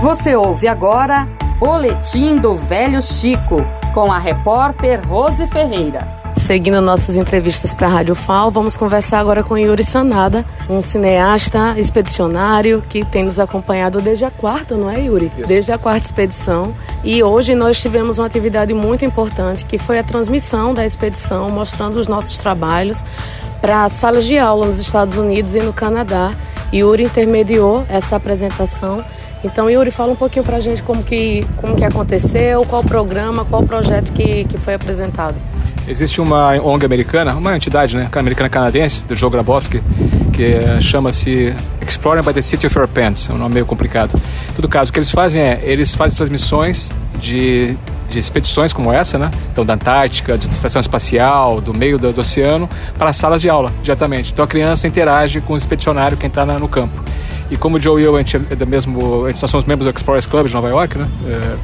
Você ouve agora Boletim do Velho Chico, com a repórter Rose Ferreira. Seguindo nossas entrevistas para a Rádio FAO, vamos conversar agora com Yuri Sanada, um cineasta expedicionário que tem nos acompanhado desde a quarta, não é, Yuri? Isso. Desde a quarta expedição. E hoje nós tivemos uma atividade muito importante, que foi a transmissão da expedição, mostrando os nossos trabalhos para salas de aula nos Estados Unidos e no Canadá. Yuri intermediou essa apresentação então, Yuri, fala um pouquinho para a gente como que, como que aconteceu, qual programa, qual projeto que, que foi apresentado. Existe uma ONG americana, uma entidade né, americana canadense, do Joe Grabowski, que é, chama-se Exploring by the City of Your Pants, é um nome meio complicado. Em todo caso, o que eles fazem é, eles fazem transmissões de, de expedições como essa, né? Então, da Antártica, de estação espacial, do meio do, do oceano, para salas de aula, diretamente. Então, a criança interage com o expedicionário, quem está no campo. E como o Joe e eu, a gente é da mesmo, a gente, nós somos membros do Explorers Club de Nova York, né? É,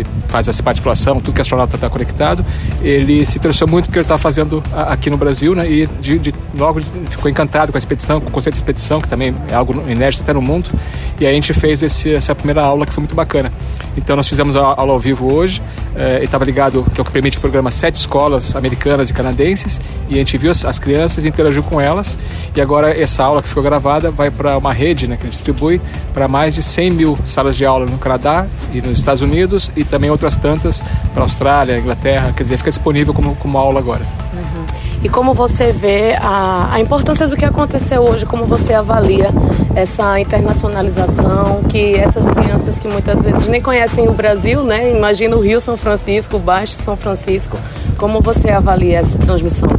que faz essa exploração, tudo que astronauta está conectado, ele se interessou muito porque ele está fazendo aqui no Brasil, né? E de, de, logo ficou encantado com a expedição, com o conceito de expedição, que também é algo inédito até no mundo. E aí a gente fez esse, essa primeira aula que foi muito bacana. Então nós fizemos a aula ao vivo hoje, eh, estava ligado, que é o que permite o programa, sete escolas americanas e canadenses, e a gente viu as, as crianças, interagiu com elas, e agora essa aula que ficou gravada vai para uma rede né, que ele distribui para mais de 100 mil salas de aula no Canadá e nos Estados Unidos e também outras tantas para a Austrália, Inglaterra, quer dizer, fica disponível como, como aula agora. Uhum. E como você vê a, a importância do que aconteceu hoje, como você avalia essa internacionalização, que essas crianças que muitas vezes nem conhecem o Brasil, né? Imagina o Rio São Francisco, o Baixo São Francisco, como você avalia essa transmissão?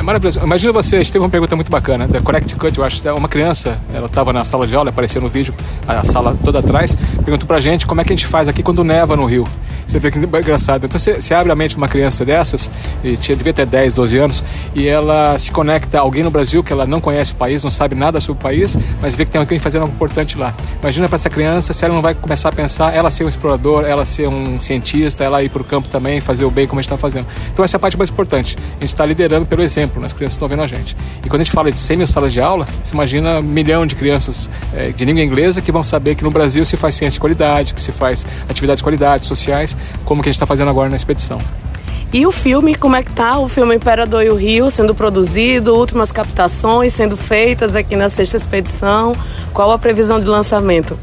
É maravilhoso. Imagina você, teve uma pergunta muito bacana, da Connect Cut, eu acho, uma criança, ela estava na sala de aula, apareceu no vídeo, a sala toda atrás, perguntou pra gente como é que a gente faz aqui quando neva no Rio. Você vê que é engraçado. Então você, você abre a mente de uma criança dessas, e tinha, devia ter 10, 12 anos, e ela se conecta a alguém no Brasil que ela não conhece o país, não sabe nada sobre o país, mas vê que tem alguém fazendo algo importante lá. Imagina para essa criança se ela não vai começar a pensar, ela ser um explorador, ela ser um cientista, ela ir para o campo também, fazer o bem como a gente está fazendo. Então essa é a parte mais importante. A gente está liderando pelo exemplo, né? as crianças estão vendo a gente. E quando a gente fala de 100 mil salas de aula, você imagina um milhão de crianças é, de língua inglesa que vão saber que no Brasil se faz ciência de qualidade, que se faz atividades de qualidade, sociais, como que a gente está fazendo agora na expedição. E o filme, como é que tá? O filme Imperador e o Rio sendo produzido, últimas captações sendo feitas aqui na sexta expedição. Qual a previsão de lançamento?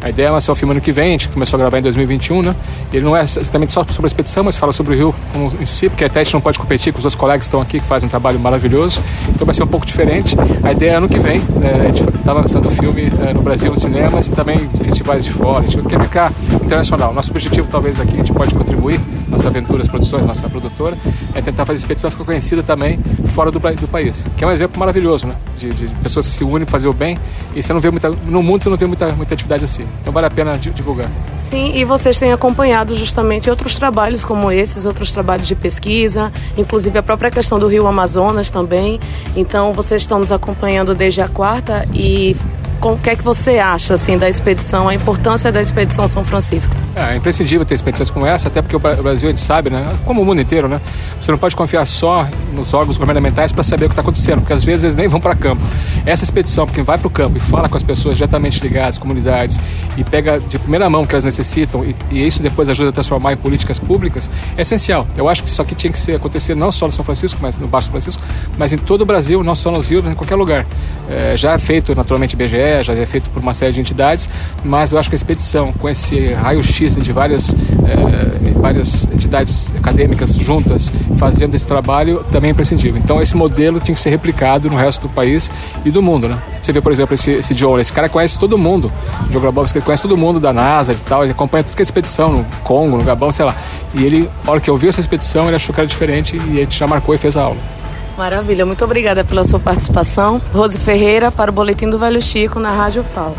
A ideia é ser o filme ano que vem, a gente começou a gravar em 2021, né? Ele não é exatamente só sobre a expedição, mas fala sobre o Rio em si, porque até a gente não pode competir com os outros colegas que estão aqui, que fazem um trabalho maravilhoso. Então vai ser um pouco diferente. A ideia é ano que vem, né? a gente está lançando o filme é, no Brasil, nos cinemas e também em festivais de fora. A gente quer ficar internacional. Nosso objetivo, talvez, aqui, a gente pode contribuir, nossa Aventuras Produções, nossa produtora, é tentar fazer a expedição ficar conhecida também fora do, do país. Que é um exemplo maravilhoso, né? De, de pessoas que se unem para fazer o bem e você não vê muita. No mundo você não tem muita, muita atividade assim. Então vale a pena divulgar. Sim, e vocês têm acompanhado justamente outros trabalhos como esses, outros trabalhos de pesquisa, inclusive a própria questão do Rio Amazonas também. Então vocês estão nos acompanhando desde a quarta e o que é que você acha assim da expedição, a importância da expedição São Francisco? É, é imprescindível ter expedições como essa, até porque o Brasil a gente sabe, né, como o mundo inteiro, né, você não pode confiar só nos órgãos governamentais para saber o que está acontecendo, porque às vezes eles nem vão para campo. Essa expedição, porque vai para o campo e fala com as pessoas diretamente ligadas, comunidades, e pega de primeira mão o que elas necessitam, e, e, isso depois ajuda a transformar em políticas públicas, é essencial. Eu acho que isso aqui tinha que ser, acontecer não só no São Francisco, mas no Baixo São Francisco, mas em todo o Brasil, não só nos rios, em qualquer lugar. É, já é feito naturalmente BGE, já é feito por uma série de entidades, mas eu acho que a expedição, com esse raio-x de várias, é, várias entidades acadêmicas juntas fazendo esse trabalho, também é imprescindível. Então, esse modelo tinha que ser replicado no resto do país e do mundo. Né? Você vê, por exemplo, esse, esse John, esse cara conhece todo mundo, o John Grabowski, conhece todo mundo da NASA e tal, ele acompanha tudo que é expedição no Congo, no Gabão, sei lá. E ele, a hora que ouviu essa expedição, ele achou que era diferente e a gente já marcou e fez a aula. Maravilha, muito obrigada pela sua participação. Rose Ferreira para o Boletim do Velho Chico na Rádio FAO.